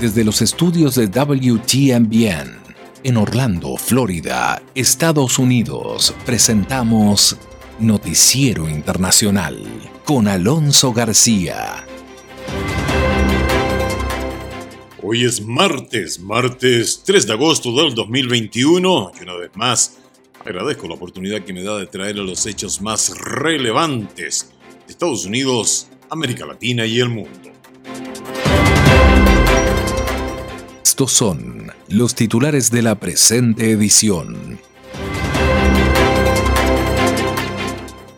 Desde los estudios de WTMBN en Orlando, Florida, Estados Unidos, presentamos Noticiero Internacional con Alonso García. Hoy es martes, martes 3 de agosto del 2021 y una vez más agradezco la oportunidad que me da de traer los hechos más relevantes de Estados Unidos, América Latina y el mundo. Estos son los titulares de la presente edición.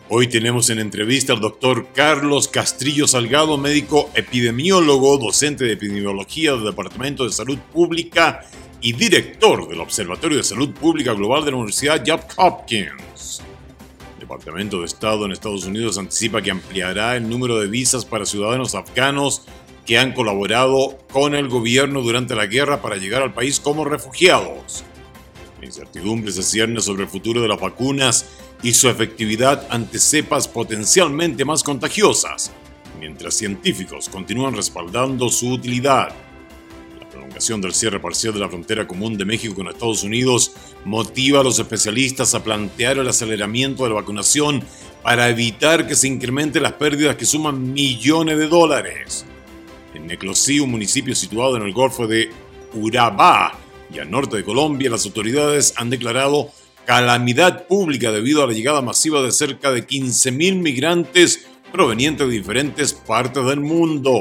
Hoy tenemos en entrevista al doctor Carlos Castrillo Salgado, médico epidemiólogo, docente de epidemiología del Departamento de Salud Pública y director del Observatorio de Salud Pública Global de la Universidad Johns Hopkins. El Departamento de Estado en Estados Unidos anticipa que ampliará el número de visas para ciudadanos afganos que han colaborado con el gobierno durante la guerra para llegar al país como refugiados. La incertidumbre se cierne sobre el futuro de las vacunas y su efectividad ante cepas potencialmente más contagiosas, mientras científicos continúan respaldando su utilidad. La prolongación del cierre parcial de la frontera común de México con Estados Unidos motiva a los especialistas a plantear el aceleramiento de la vacunación para evitar que se incrementen las pérdidas que suman millones de dólares. En Neclosí, un municipio situado en el Golfo de Urabá y al norte de Colombia, las autoridades han declarado calamidad pública debido a la llegada masiva de cerca de 15.000 migrantes provenientes de diferentes partes del mundo.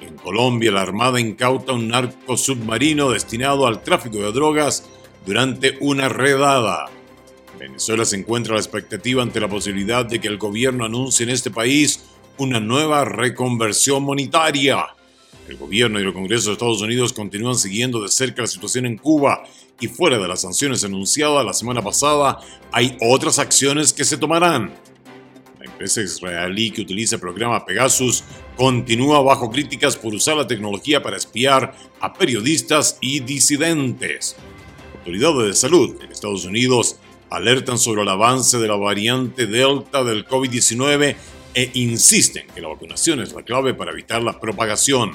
En Colombia, la Armada incauta un narco submarino destinado al tráfico de drogas durante una redada. Venezuela se encuentra a la expectativa ante la posibilidad de que el gobierno anuncie en este país una nueva reconversión monetaria. El gobierno y el Congreso de Estados Unidos continúan siguiendo de cerca la situación en Cuba y fuera de las sanciones anunciadas la semana pasada, hay otras acciones que se tomarán. La empresa israelí que utiliza el programa Pegasus continúa bajo críticas por usar la tecnología para espiar a periodistas y disidentes. Autoridades de salud en Estados Unidos alertan sobre el avance de la variante Delta del COVID-19 e insisten que la vacunación es la clave para evitar la propagación.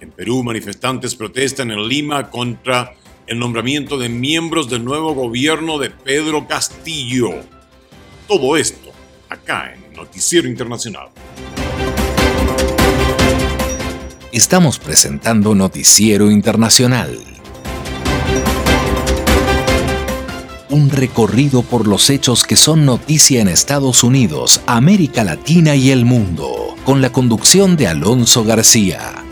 En Perú, manifestantes protestan en Lima contra el nombramiento de miembros del nuevo gobierno de Pedro Castillo. Todo esto acá en Noticiero Internacional. Estamos presentando Noticiero Internacional. Un recorrido por los hechos que son noticia en Estados Unidos, América Latina y el mundo, con la conducción de Alonso García.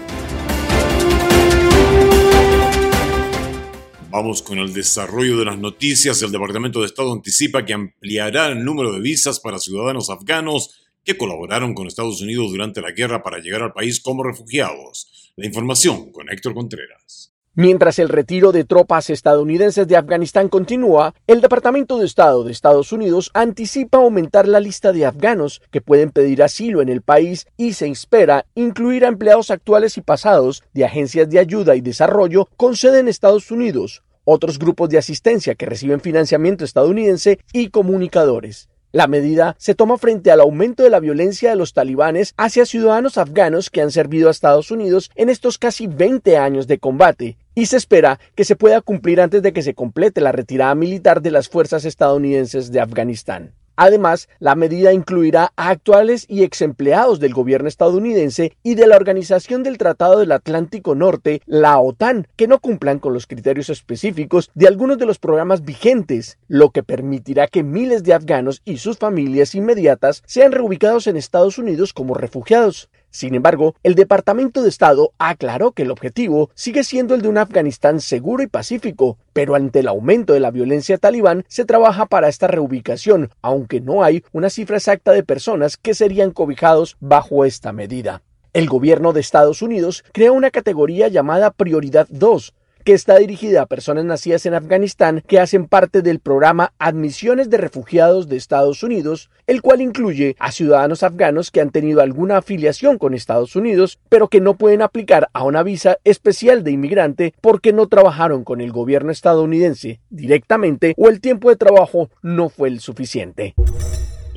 Vamos con el desarrollo de las noticias. El Departamento de Estado anticipa que ampliará el número de visas para ciudadanos afganos que colaboraron con Estados Unidos durante la guerra para llegar al país como refugiados. La información con Héctor Contreras. Mientras el retiro de tropas estadounidenses de Afganistán continúa, el Departamento de Estado de Estados Unidos anticipa aumentar la lista de afganos que pueden pedir asilo en el país y se espera incluir a empleados actuales y pasados de agencias de ayuda y desarrollo con sede en Estados Unidos, otros grupos de asistencia que reciben financiamiento estadounidense y comunicadores. La medida se toma frente al aumento de la violencia de los talibanes hacia ciudadanos afganos que han servido a Estados Unidos en estos casi 20 años de combate, y se espera que se pueda cumplir antes de que se complete la retirada militar de las fuerzas estadounidenses de Afganistán. Además, la medida incluirá a actuales y ex empleados del gobierno estadounidense y de la Organización del Tratado del Atlántico Norte, la OTAN, que no cumplan con los criterios específicos de algunos de los programas vigentes, lo que permitirá que miles de afganos y sus familias inmediatas sean reubicados en Estados Unidos como refugiados. Sin embargo, el Departamento de Estado aclaró que el objetivo sigue siendo el de un Afganistán seguro y pacífico, pero ante el aumento de la violencia talibán se trabaja para esta reubicación, aunque no hay una cifra exacta de personas que serían cobijados bajo esta medida. El gobierno de Estados Unidos crea una categoría llamada Prioridad 2, que está dirigida a personas nacidas en Afganistán que hacen parte del programa Admisiones de Refugiados de Estados Unidos, el cual incluye a ciudadanos afganos que han tenido alguna afiliación con Estados Unidos, pero que no pueden aplicar a una visa especial de inmigrante porque no trabajaron con el gobierno estadounidense directamente o el tiempo de trabajo no fue el suficiente.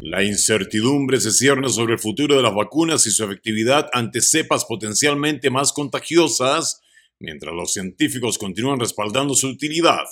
La incertidumbre se cierne sobre el futuro de las vacunas y su efectividad ante cepas potencialmente más contagiosas, mientras los científicos continúan respaldando su utilidad.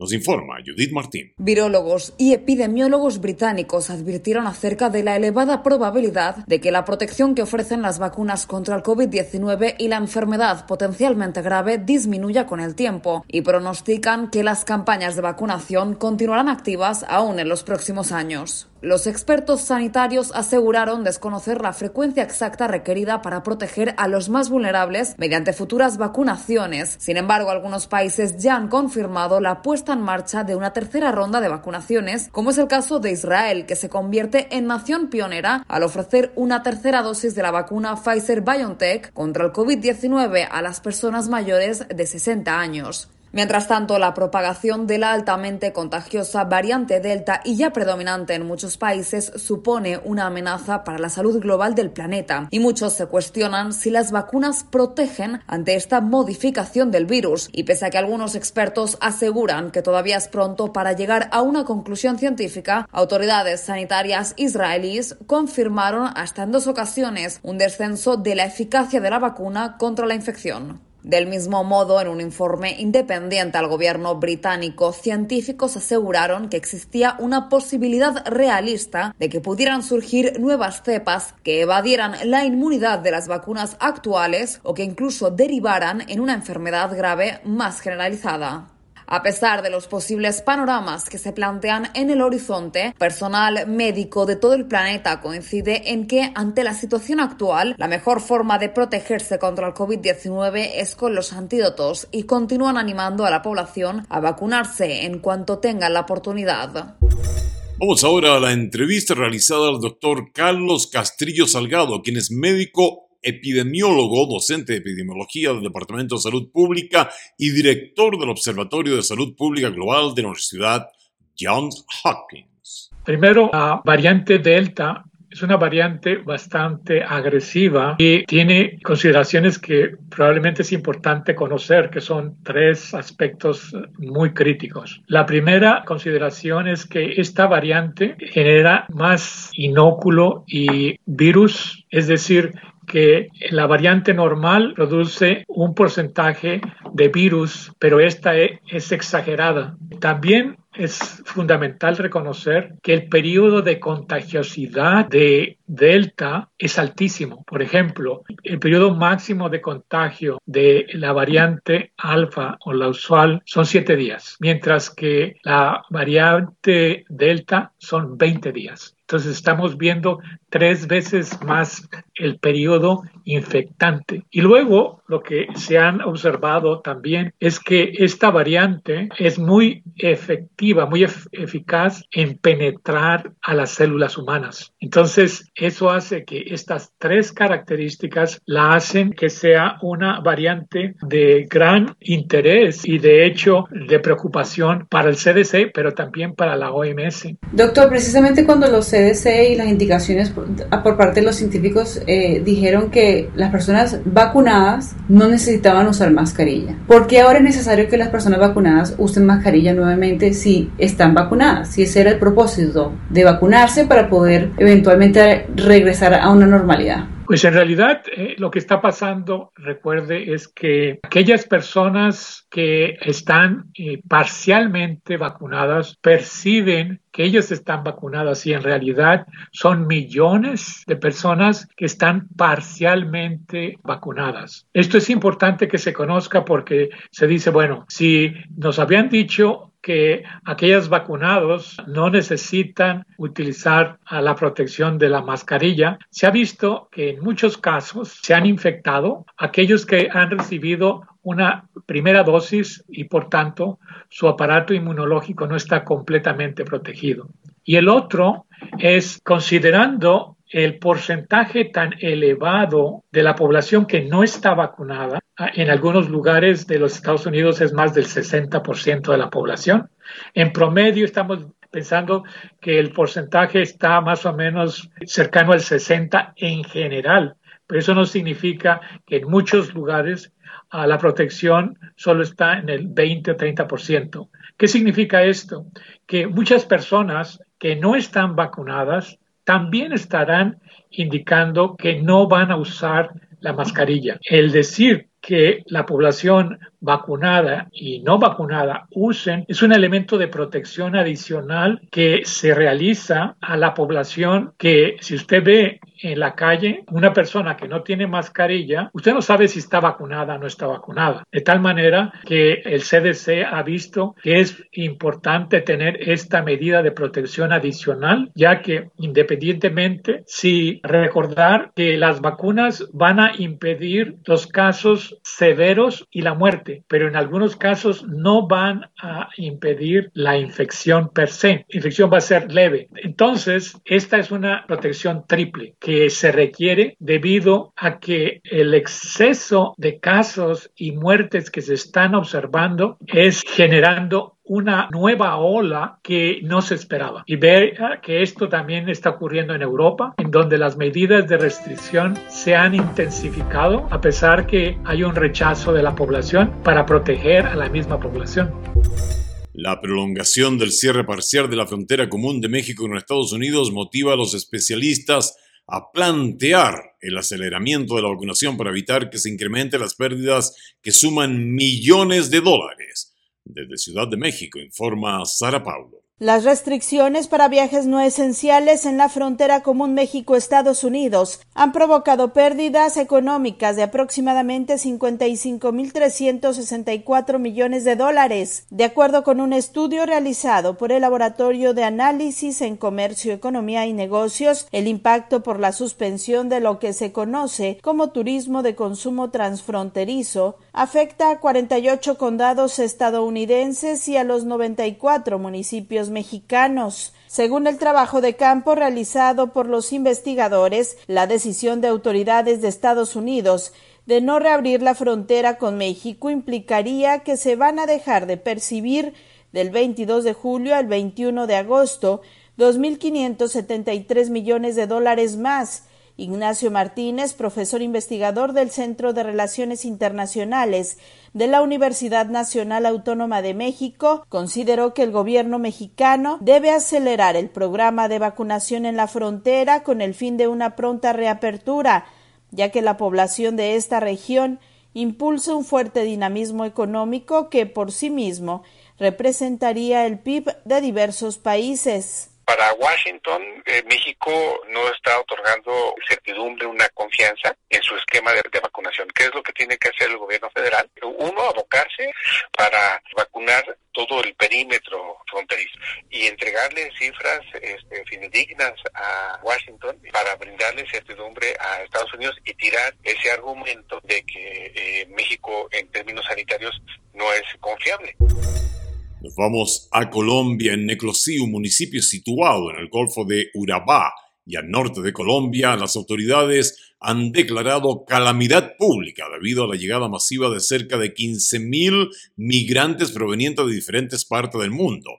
Nos informa Judith Martín. Virólogos y epidemiólogos británicos advirtieron acerca de la elevada probabilidad de que la protección que ofrecen las vacunas contra el COVID-19 y la enfermedad potencialmente grave disminuya con el tiempo y pronostican que las campañas de vacunación continuarán activas aún en los próximos años. Los expertos sanitarios aseguraron desconocer la frecuencia exacta requerida para proteger a los más vulnerables mediante futuras vacunaciones. Sin embargo, algunos países ya han confirmado la puesta en marcha de una tercera ronda de vacunaciones, como es el caso de Israel, que se convierte en nación pionera al ofrecer una tercera dosis de la vacuna Pfizer BioNTech contra el COVID-19 a las personas mayores de 60 años. Mientras tanto, la propagación de la altamente contagiosa variante Delta y ya predominante en muchos países supone una amenaza para la salud global del planeta y muchos se cuestionan si las vacunas protegen ante esta modificación del virus y pese a que algunos expertos aseguran que todavía es pronto para llegar a una conclusión científica, autoridades sanitarias israelíes confirmaron hasta en dos ocasiones un descenso de la eficacia de la vacuna contra la infección. Del mismo modo, en un informe independiente al gobierno británico, científicos aseguraron que existía una posibilidad realista de que pudieran surgir nuevas cepas que evadieran la inmunidad de las vacunas actuales o que incluso derivaran en una enfermedad grave más generalizada. A pesar de los posibles panoramas que se plantean en el horizonte, personal médico de todo el planeta coincide en que ante la situación actual, la mejor forma de protegerse contra el COVID-19 es con los antídotos y continúan animando a la población a vacunarse en cuanto tengan la oportunidad. Vamos ahora a la entrevista realizada al doctor Carlos Castrillo Salgado, quien es médico epidemiólogo, docente de epidemiología del Departamento de Salud Pública y director del Observatorio de Salud Pública Global de la Universidad Johns Hopkins. Primero, la variante Delta es una variante bastante agresiva y tiene consideraciones que probablemente es importante conocer, que son tres aspectos muy críticos. La primera consideración es que esta variante genera más inóculo y virus, es decir, que la variante normal produce un porcentaje de virus, pero esta e, es, exagerada. También es fundamental reconocer que el periodo de contagiosidad de Delta es altísimo. Por ejemplo, el periodo máximo de contagio de la variante alfa o la usual son 7 días, mientras que la variante Delta son 20 días. Entonces estamos viendo tres veces más el periodo infectante. Y luego lo que se han observado también es que esta variante es muy efectiva, muy eficaz en penetrar a las células humanas. Entonces eso hace que estas tres características la hacen que sea una variante de gran interés y de hecho de preocupación para el CDC, pero también para la OMS. Doctor, precisamente cuando los CDC y las indicaciones por, parte de los científicos eh, dijeron que las personas vacunadas no necesitaban usar mascarilla. ¿Por qué ahora es necesario que las personas vacunadas usen mascarilla nuevamente si están vacunadas? Si ese era el propósito de vacunarse para poder eventualmente regresar a una normalidad. Pues en realidad eh, lo que está pasando, recuerde, es que aquellas personas que están eh, parcialmente vacunadas perciben que ellos están vacunadas y en realidad son millones de personas que están parcialmente vacunadas. Esto es importante que se conozca porque se dice, bueno, si nos habían dicho que aquellos vacunados no necesitan utilizar la protección de la mascarilla. Se ha visto que en muchos casos se han infectado aquellos que han recibido una primera dosis y por tanto su aparato inmunológico no está completamente protegido. Y el otro es considerando el porcentaje tan elevado de la población que no está vacunada, en algunos lugares de los Estados Unidos es más del 60% de la población. En promedio estamos pensando que el porcentaje está más o menos cercano al 60 en general, pero eso no significa que en muchos lugares la protección solo está en el 20 o 30%. ¿Qué significa esto? Que muchas personas que no están vacunadas también estarán indicando que no van a usar la mascarilla. El decir que la población vacunada y no vacunada usen es un elemento de protección adicional que se realiza a la población que si usted ve en la calle una persona que no tiene mascarilla, usted no sabe si está vacunada o no está vacunada. De tal manera que el CDC ha visto que es importante tener esta medida de protección adicional, ya que independientemente si recordar que las vacunas van a impedir los casos severos y la muerte pero en algunos casos no van a impedir la infección per se. La infección va a ser leve. Entonces, esta es una protección triple que se requiere debido a que el exceso de casos y muertes que se están observando es generando una nueva ola que no se esperaba. Y ver que esto también está ocurriendo en Europa, en donde las medidas de restricción se han intensificado a pesar que hay un rechazo de la población para proteger a la misma población. La prolongación del cierre parcial de la frontera común de México con Estados Unidos motiva a los especialistas a plantear el aceleramiento de la vacunación para evitar que se incrementen las pérdidas que suman millones de dólares. Desde Ciudad de México informa Sara Paulo. Las restricciones para viajes no esenciales en la frontera común México-Estados Unidos han provocado pérdidas económicas de aproximadamente 55.364 millones de dólares. De acuerdo con un estudio realizado por el Laboratorio de Análisis en Comercio, Economía y Negocios, el impacto por la suspensión de lo que se conoce como turismo de consumo transfronterizo afecta a 48 condados estadounidenses y a los 94 municipios mexicanos. Según el trabajo de campo realizado por los investigadores, la decisión de autoridades de Estados Unidos de no reabrir la frontera con México implicaría que se van a dejar de percibir del 22 de julio al 21 de agosto 2.573 millones de dólares más Ignacio Martínez, profesor investigador del Centro de Relaciones Internacionales de la Universidad Nacional Autónoma de México, consideró que el gobierno mexicano debe acelerar el programa de vacunación en la frontera con el fin de una pronta reapertura, ya que la población de esta región impulsa un fuerte dinamismo económico que por sí mismo representaría el PIB de diversos países para Washington, eh, México no está otorgando certidumbre, una confianza en su esquema de, vacunación. ¿Qué es lo que tiene que hacer el gobierno federal? Uno, abocarse para vacunar todo el perímetro fronterizo y entregarle cifras este, fidedignas a Washington para brindarle certidumbre a Estados Unidos y tirar ese argumento de que eh, México en términos sanitarios no es confiable. Nos vamos a Colombia, en Neclosí, un municipio situado en el Golfo de Urabá y al norte de Colombia. Las autoridades han declarado calamidad pública debido a la llegada masiva de cerca de 15.000 migrantes provenientes de diferentes partes del mundo.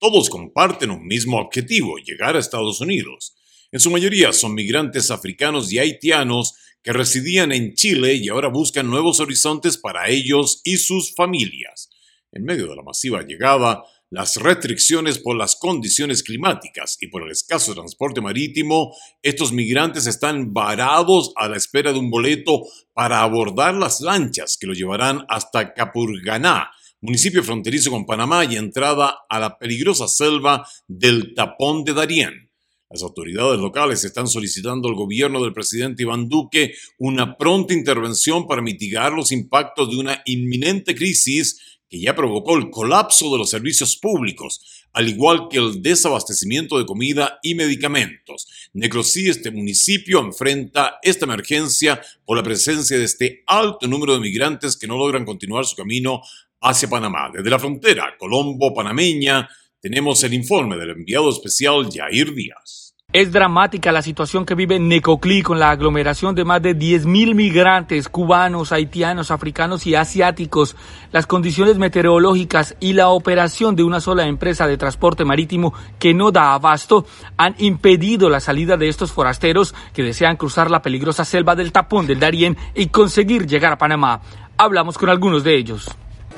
Todos comparten un mismo objetivo, llegar a Estados Unidos. En su mayoría son migrantes africanos y haitianos que residían en Chile y ahora buscan nuevos horizontes para ellos y sus familias. En medio de la masiva llegada, las restricciones por las condiciones climáticas y por el escaso transporte marítimo, estos migrantes están varados a la espera de un boleto para abordar las lanchas que los llevarán hasta Capurganá, municipio fronterizo con Panamá y entrada a la peligrosa selva del Tapón de Darién. Las autoridades locales están solicitando al gobierno del presidente Iván Duque una pronta intervención para mitigar los impactos de una inminente crisis que ya provocó el colapso de los servicios públicos, al igual que el desabastecimiento de comida y medicamentos. Necrosí, este municipio, enfrenta esta emergencia por la presencia de este alto número de migrantes que no logran continuar su camino hacia Panamá. Desde la frontera colombo-panameña tenemos el informe del enviado especial Jair Díaz. Es dramática la situación que vive Necoclí con la aglomeración de más de 10.000 migrantes cubanos, haitianos, africanos y asiáticos. Las condiciones meteorológicas y la operación de una sola empresa de transporte marítimo que no da abasto han impedido la salida de estos forasteros que desean cruzar la peligrosa selva del tapón del Darién y conseguir llegar a Panamá. Hablamos con algunos de ellos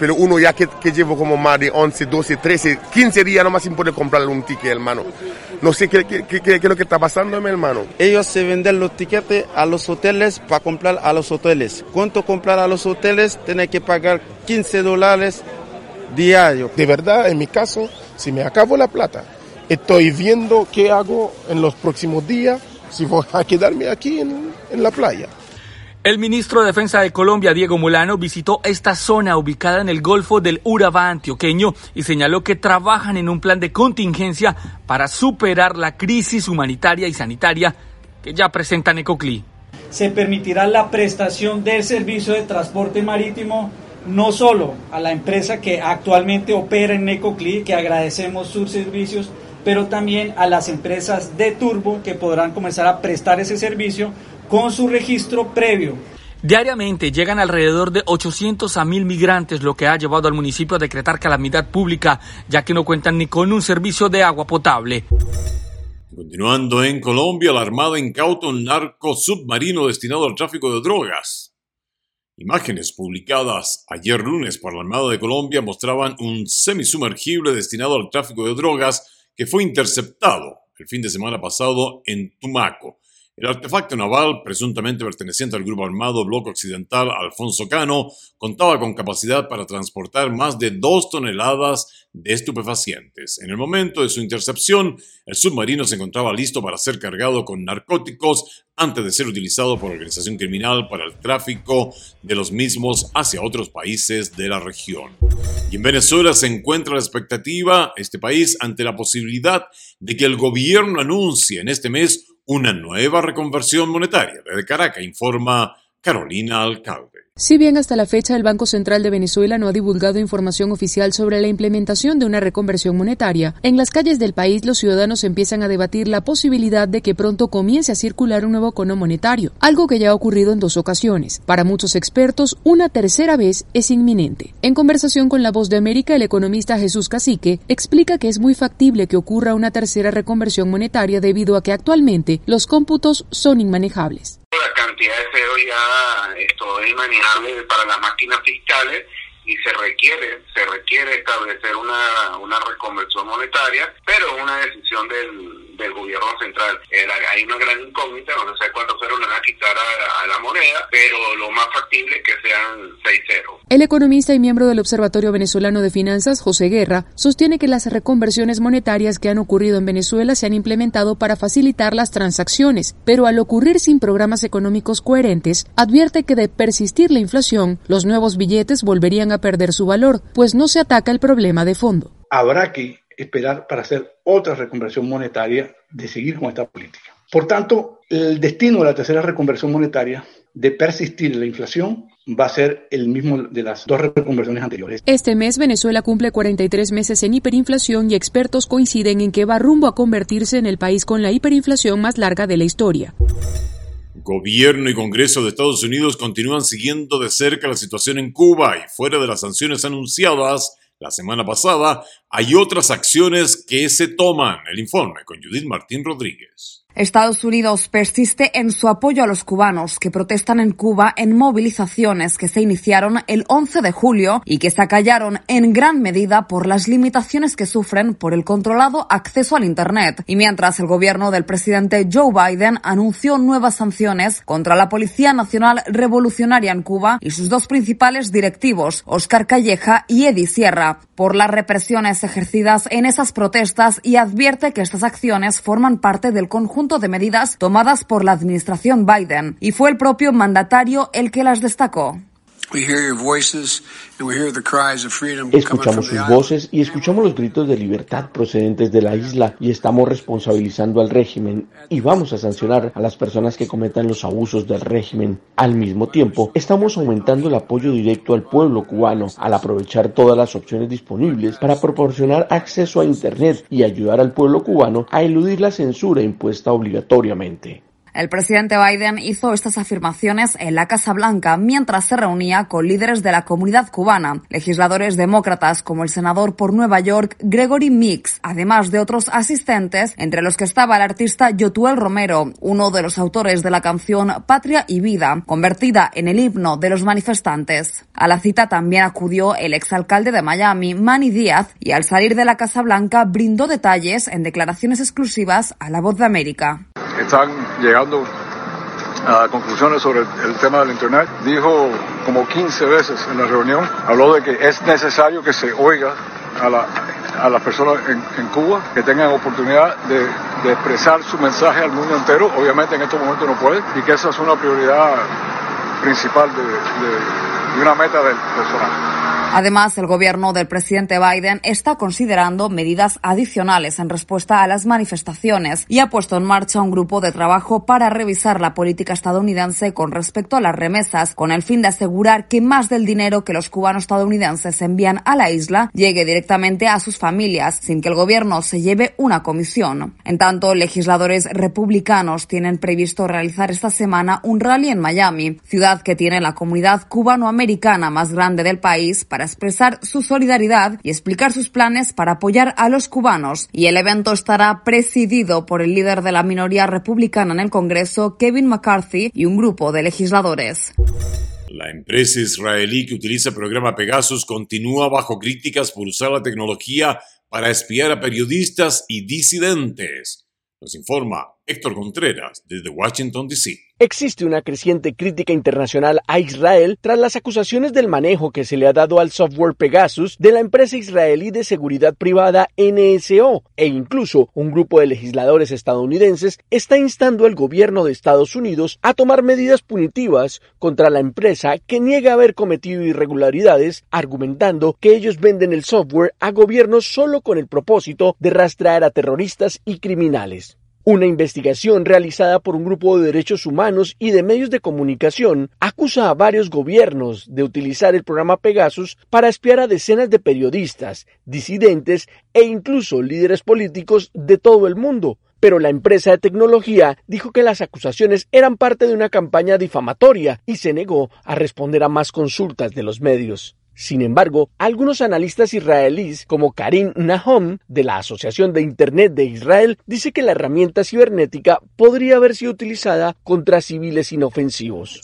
pero uno ya que, que llevo como más de 11, 12, 13, 15 días nomás sin poder comprarle un ticket, hermano. No sé qué, qué, qué, qué es lo que está pasando, mi hermano. Ellos se venden los tiquetes a los hoteles para comprar a los hoteles. ¿Cuánto comprar a los hoteles? Tiene que pagar 15 dólares diario. De verdad, en mi caso, si me acabo la plata, estoy viendo qué hago en los próximos días, si voy a quedarme aquí en, en la playa. El ministro de Defensa de Colombia, Diego Molano, visitó esta zona ubicada en el Golfo del Urabá antioqueño y señaló que trabajan en un plan de contingencia para superar la crisis humanitaria y sanitaria que ya presenta Necoclí. Se permitirá la prestación del servicio de transporte marítimo no solo a la empresa que actualmente opera en Necoclí, que agradecemos sus servicios, pero también a las empresas de turbo que podrán comenzar a prestar ese servicio con su registro previo. Diariamente llegan alrededor de 800 a 1000 migrantes, lo que ha llevado al municipio a decretar calamidad pública, ya que no cuentan ni con un servicio de agua potable. Continuando en Colombia, la Armada incauta un narco submarino destinado al tráfico de drogas. Imágenes publicadas ayer lunes por la Armada de Colombia mostraban un semisumergible destinado al tráfico de drogas que fue interceptado el fin de semana pasado en Tumaco. El artefacto naval, presuntamente perteneciente al grupo armado Bloque Occidental Alfonso Cano, contaba con capacidad para transportar más de dos toneladas de estupefacientes. En el momento de su intercepción, el submarino se encontraba listo para ser cargado con narcóticos antes de ser utilizado por la organización criminal para el tráfico de los mismos hacia otros países de la región. Y en Venezuela se encuentra la expectativa, este país, ante la posibilidad de que el gobierno anuncie en este mes una nueva reconversión monetaria. Desde Caracas informa Carolina Alcalde. Si bien hasta la fecha el Banco Central de Venezuela no ha divulgado información oficial sobre la implementación de una reconversión monetaria, en las calles del país los ciudadanos empiezan a debatir la posibilidad de que pronto comience a circular un nuevo cono monetario, algo que ya ha ocurrido en dos ocasiones. Para muchos expertos, una tercera vez es inminente. En conversación con La Voz de América, el economista Jesús Cacique explica que es muy factible que ocurra una tercera reconversión monetaria debido a que actualmente los cómputos son inmanejables. Cantidad de cero ya esto es manejable para las máquinas fiscales y se requiere se requiere establecer una, una reconversión monetaria, pero una decisión del, del gobierno central. Eh, hay una gran incógnita, no sé cuántos ceros le van a quitar a, a, la moneda, pero lo más factible es que sean seis ceros. El economista y miembro del Observatorio Venezolano de Finanzas, José Guerra, sostiene que las reconversiones monetarias que han ocurrido en Venezuela se han implementado para facilitar las transacciones, pero al ocurrir sin programas económicos coherentes, advierte que de persistir la inflación, los nuevos billetes volverían a perder su valor, pues no se ataca el problema de fondo. Habrá que esperar para hacer otra reconversión monetaria de seguir con esta política. Por tanto, el destino de la tercera reconversión monetaria de persistir la inflación va a ser el mismo de las dos reconversiones anteriores. Este mes Venezuela cumple 43 meses en hiperinflación y expertos coinciden en que va rumbo a convertirse en el país con la hiperinflación más larga de la historia. Gobierno y Congreso de Estados Unidos continúan siguiendo de cerca la situación en Cuba y fuera de las sanciones anunciadas la semana pasada, hay otras acciones que se toman. El informe con Judith Martín Rodríguez. Estados Unidos persiste en su apoyo a los cubanos que protestan en Cuba en movilizaciones que se iniciaron el 11 de julio y que se acallaron en gran medida por las limitaciones que sufren por el controlado acceso al Internet. Y mientras el gobierno del presidente Joe Biden anunció nuevas sanciones contra la Policía Nacional Revolucionaria en Cuba y sus dos principales directivos, Oscar Calleja y Eddie Sierra, por las represiones ejercidas en esas protestas y advierte que estas acciones forman parte del conjunto de medidas tomadas por la administración Biden, y fue el propio mandatario el que las destacó. Escuchamos sus voces y escuchamos los gritos de libertad procedentes de la isla y estamos responsabilizando al régimen y vamos a sancionar a las personas que cometan los abusos del régimen. Al mismo tiempo, estamos aumentando el apoyo directo al pueblo cubano al aprovechar todas las opciones disponibles para proporcionar acceso a Internet y ayudar al pueblo cubano a eludir la censura impuesta obligatoriamente. El presidente Biden hizo estas afirmaciones en la Casa Blanca mientras se reunía con líderes de la comunidad cubana, legisladores demócratas como el senador por Nueva York Gregory Mix, además de otros asistentes, entre los que estaba el artista Yotuel Romero, uno de los autores de la canción Patria y Vida, convertida en el himno de los manifestantes. A la cita también acudió el exalcalde de Miami, Manny Díaz, y al salir de la Casa Blanca brindó detalles en declaraciones exclusivas a La Voz de América están llegando a conclusiones sobre el tema del Internet. Dijo como 15 veces en la reunión, habló de que es necesario que se oiga a, la, a las personas en, Cuba, que tengan oportunidad de, de, expresar su mensaje al mundo entero. Obviamente en estos momentos no puede y que esa es una prioridad principal de, de, de una meta del personal. Además, el gobierno del presidente Biden está considerando medidas adicionales en respuesta a las manifestaciones y ha puesto en marcha un grupo de trabajo para revisar la política estadounidense con respecto a las remesas, con el fin de asegurar que más del dinero que los cubanos estadounidenses envían a la isla llegue directamente a sus familias, sin que el gobierno se lleve una comisión. En tanto, legisladores republicanos tienen previsto realizar esta semana un rally en Miami, ciudad que tiene la comunidad cubanoamericana más grande del país, expresar su solidaridad y explicar sus planes para apoyar a los cubanos. Y el evento estará presidido por el líder de la minoría republicana en el Congreso, Kevin McCarthy, y un grupo de legisladores. La empresa israelí que utiliza el programa Pegasus continúa bajo críticas por usar la tecnología para espiar a periodistas y disidentes. Nos informa Héctor Contreras desde Washington, D.C. Existe una creciente crítica internacional a Israel tras las acusaciones del manejo que se le ha dado al software Pegasus de la empresa israelí de seguridad privada NSO e incluso un grupo de legisladores estadounidenses está instando al gobierno de Estados Unidos a tomar medidas punitivas contra la empresa que niega haber cometido irregularidades argumentando que ellos venden el software a gobiernos solo con el propósito de rastrear a terroristas y criminales. Una investigación realizada por un grupo de derechos humanos y de medios de comunicación acusa a varios gobiernos de utilizar el programa Pegasus para espiar a decenas de periodistas, disidentes e incluso líderes políticos de todo el mundo. Pero la empresa de tecnología dijo que las acusaciones eran parte de una campaña difamatoria y se negó a responder a más consultas de los medios. Sin embargo, algunos analistas israelíes, como Karim Nahom, de la Asociación de Internet de Israel, dice que la herramienta cibernética podría haber sido utilizada contra civiles inofensivos.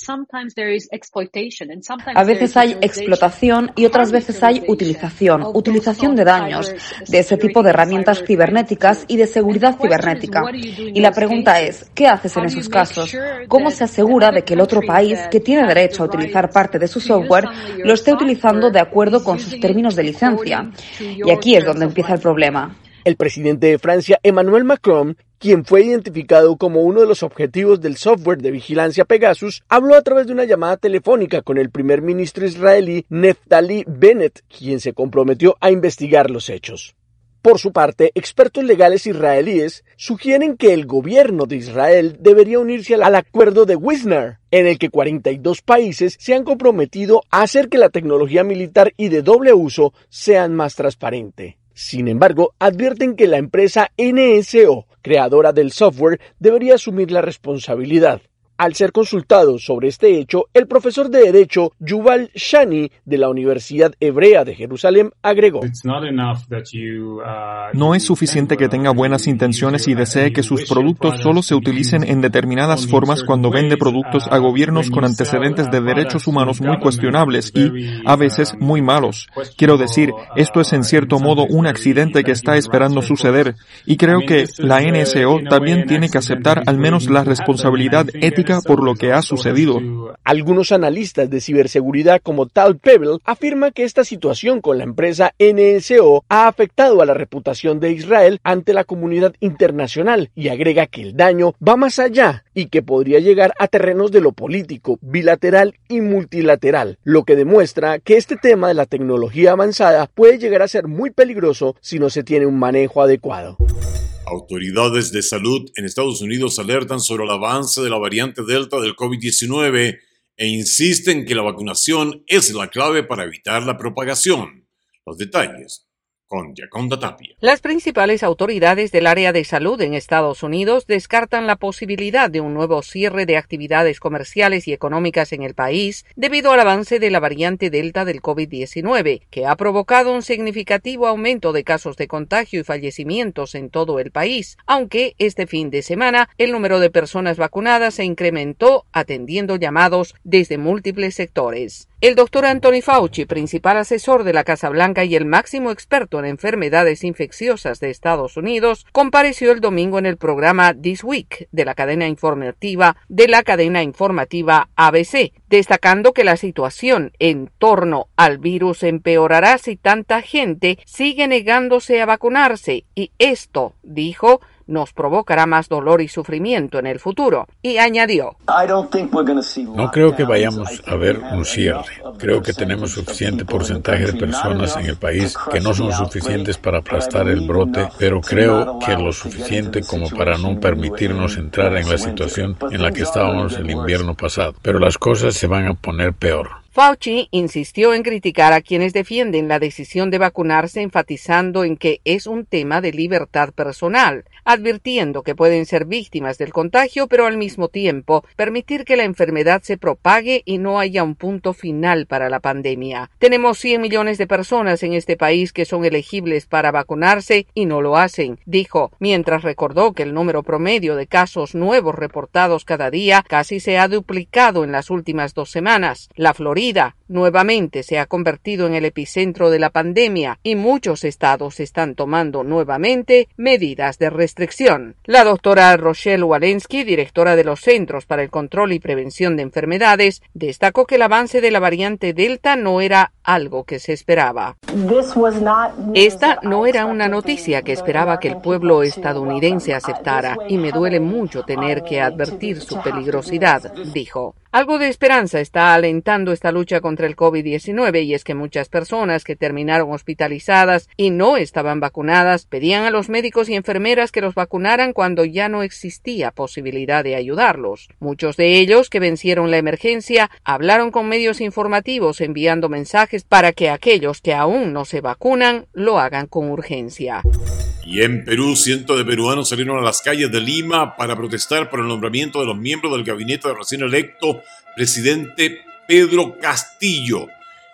A veces hay explotación y otras veces hay utilización, utilización de daños de ese tipo de herramientas cibernéticas y de seguridad cibernética. Y la pregunta es, ¿qué haces en esos casos? ¿Cómo se asegura de que el otro país que tiene derecho a utilizar parte de su software lo esté utilizando de acuerdo con sus términos de licencia. Y aquí es donde empieza el problema. El presidente de Francia, Emmanuel Macron, quien fue identificado como uno de los objetivos del software de vigilancia Pegasus, habló a través de una llamada telefónica con el primer ministro israelí Neftali Bennett, quien se comprometió a investigar los hechos. Por su parte, expertos legales israelíes sugieren que el gobierno de Israel debería unirse al acuerdo de Wisner, en el que 42 países se han comprometido a hacer que la tecnología militar y de doble uso sean más transparente. Sin embargo, advierten que la empresa NSO, creadora del software, debería asumir la responsabilidad. Al ser consultado sobre este hecho, el profesor de Derecho Yuval Shani de la Universidad Hebrea de Jerusalén agregó: No es suficiente que tenga buenas intenciones y desee que sus productos solo se utilicen en determinadas formas cuando vende productos a gobiernos con antecedentes de derechos humanos muy cuestionables y, a veces, muy malos. Quiero decir, esto es en cierto modo un accidente que está esperando suceder. y creo que la NSO también tiene que aceptar al menos la responsabilidad ética por lo que ha sucedido. Algunos analistas de ciberseguridad como Tal Pebble afirman que esta situación con la empresa NSO ha afectado a la reputación de Israel ante la comunidad internacional y agrega que el daño va más allá y que podría llegar a terrenos de lo político, bilateral y multilateral, lo que demuestra que este tema de la tecnología avanzada puede llegar a ser muy peligroso si no se tiene un manejo adecuado. Autoridades de salud en Estados Unidos alertan sobre el avance de la variante Delta del COVID-19 e insisten que la vacunación es la clave para evitar la propagación. Los detalles Las principales autoridades del área de salud en Estados Unidos descartan la posibilidad de un nuevo cierre de actividades comerciales y económicas en el país debido al avance de la variante Delta del COVID-19, que ha provocado un significativo aumento de casos de contagio y fallecimientos en todo el país, aunque este fin de semana el número de personas vacunadas se incrementó atendiendo llamados desde múltiples sectores. El doctor Anthony Fauci, principal asesor de la Casa Blanca y el máximo experto en enfermedades infecciosas de Estados Unidos, compareció el domingo en el programa This Week de la cadena informativa de la cadena informativa ABC, destacando que la situación en torno al virus empeorará si tanta gente sigue negándose a vacunarse. Y esto, dijo, nos provocará más dolor y sufrimiento en el futuro. Y añadió, No creo que vayamos a ver un cierre. Creo que tenemos suficiente porcentaje de personas en el país que no son suficientes para aplastar el brote, pero creo que lo suficiente como para no permitirnos entrar en la situación en la que estábamos el invierno pasado. Pero las cosas se van a poner peor. Fauci insistió en criticar a quienes defienden la decisión de vacunarse, enfatizando en que es un tema de libertad personal, advirtiendo que pueden ser víctimas del contagio, pero al mismo tiempo permitir que la enfermedad se propague y no haya un punto final para la pandemia. Tenemos 100 millones de personas en este país que son elegibles para vacunarse y no lo hacen, dijo, mientras recordó que el número promedio de casos nuevos reportados cada día casi se ha duplicado en las últimas dos semanas. La Florida vida nuevamente se ha convertido en el epicentro de la pandemia y muchos estados están tomando nuevamente medidas de restricción. La doctora Rochelle Walensky, directora de los Centros para el Control y Prevención de Enfermedades, destacó que el avance de la variante Delta no era algo que se esperaba. Esta no era una noticia que esperaba que el pueblo estadounidense aceptara y me duele mucho tener que advertir su peligrosidad, dijo. Algo de esperanza está alentando esta lucha contra el COVID-19 y es que muchas personas que terminaron hospitalizadas y no estaban vacunadas pedían a los médicos y enfermeras que los vacunaran cuando ya no existía posibilidad de ayudarlos. Muchos de ellos que vencieron la emergencia hablaron con medios informativos enviando mensajes para que aquellos que aún no se vacunan lo hagan con urgencia. Y en Perú, cientos de peruanos salieron a las calles de Lima para protestar por el nombramiento de los miembros del gabinete de recién electo presidente Pedro Castillo.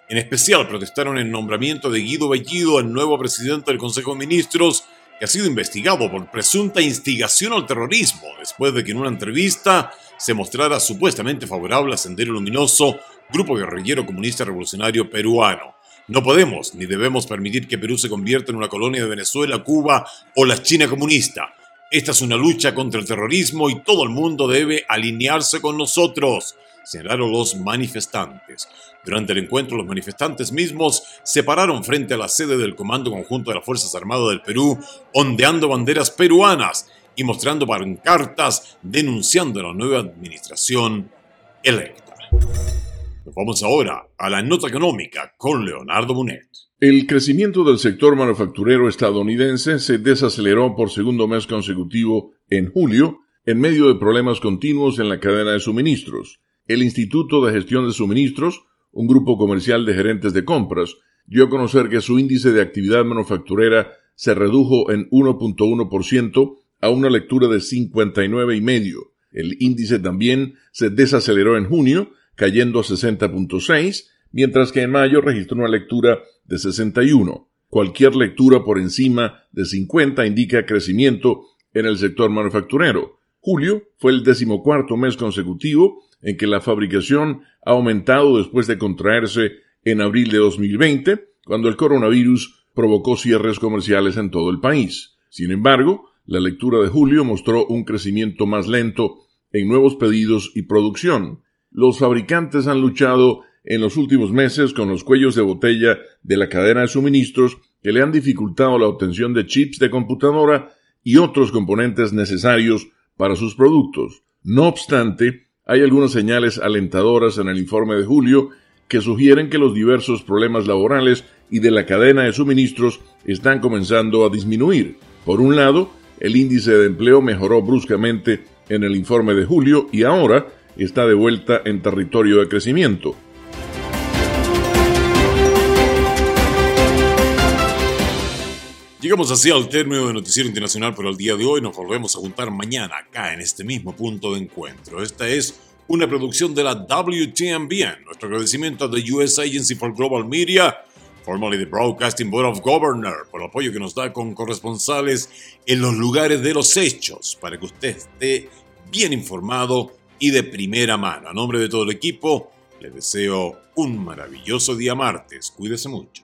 En especial protestaron el nombramiento de Guido Bellido, el nuevo presidente del Consejo de Ministros, que ha sido investigado por presunta instigación al terrorismo, después de que en una entrevista se mostrara supuestamente favorable a Sendero Luminoso, grupo guerrillero comunista revolucionario peruano. No podemos ni debemos permitir que Perú se convierta en una colonia de Venezuela, Cuba o la China comunista. Esta es una lucha contra el terrorismo y todo el mundo debe alinearse con nosotros, señalaron los manifestantes. Durante el encuentro, los manifestantes mismos se pararon frente a la sede del Comando Conjunto de las Fuerzas Armadas del Perú, ondeando banderas peruanas y mostrando pancartas denunciando la nueva administración electa. Vamos ahora a la nota económica con Leonardo Bonet. El crecimiento del sector manufacturero estadounidense se desaceleró por segundo mes consecutivo en julio en medio de problemas continuos en la cadena de suministros. El Instituto de Gestión de Suministros, un grupo comercial de gerentes de compras, dio a conocer que su índice de actividad manufacturera se redujo en 1.1% a una lectura de 59,5. El índice también se desaceleró en junio cayendo a 60.6, mientras que en mayo registró una lectura de 61. Cualquier lectura por encima de 50 indica crecimiento en el sector manufacturero. Julio fue el decimocuarto mes consecutivo en que la fabricación ha aumentado después de contraerse en abril de 2020, cuando el coronavirus provocó cierres comerciales en todo el país. Sin embargo, la lectura de julio mostró un crecimiento más lento en nuevos pedidos y producción los fabricantes han luchado en los últimos meses con los cuellos de botella de la cadena de suministros que le han dificultado la obtención de chips de computadora y otros componentes necesarios para sus productos. No obstante, hay algunas señales alentadoras en el informe de julio que sugieren que los diversos problemas laborales y de la cadena de suministros están comenzando a disminuir. Por un lado, el índice de empleo mejoró bruscamente en el informe de julio y ahora está de vuelta en territorio de crecimiento. Llegamos así al término de Noticiero Internacional por el día de hoy. Nos volvemos a juntar mañana acá en este mismo punto de encuentro. Esta es una producción de la WTMBN. Nuestro agradecimiento a the US Agency for Global Media, formerly the Broadcasting Board of Governors, por el apoyo que nos da con corresponsales en los lugares de los hechos, para que usted esté bien informado y de primera mano. A nombre de todo el equipo, le deseo un maravilloso día martes. Cuídese mucho.